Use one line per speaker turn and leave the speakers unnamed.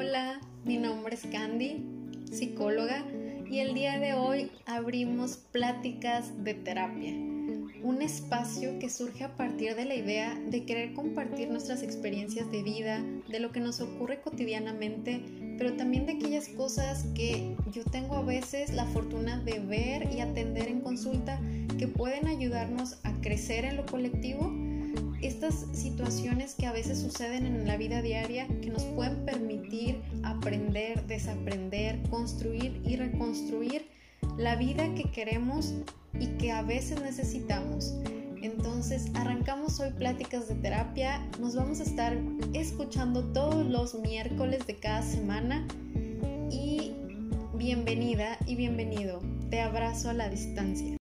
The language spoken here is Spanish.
Hola, mi nombre es Candy, psicóloga, y el día de hoy abrimos Pláticas de Terapia, un espacio que surge a partir de la idea de querer compartir nuestras experiencias de vida, de lo que nos ocurre cotidianamente, pero también de aquellas cosas que yo tengo a veces la fortuna de ver y atender en consulta que pueden ayudarnos a crecer en lo colectivo. Estas situaciones que a veces suceden en la vida diaria que nos pueden aprender, desaprender, construir y reconstruir la vida que queremos y que a veces necesitamos. Entonces arrancamos hoy pláticas de terapia, nos vamos a estar escuchando todos los miércoles de cada semana y bienvenida y bienvenido, te abrazo a la distancia.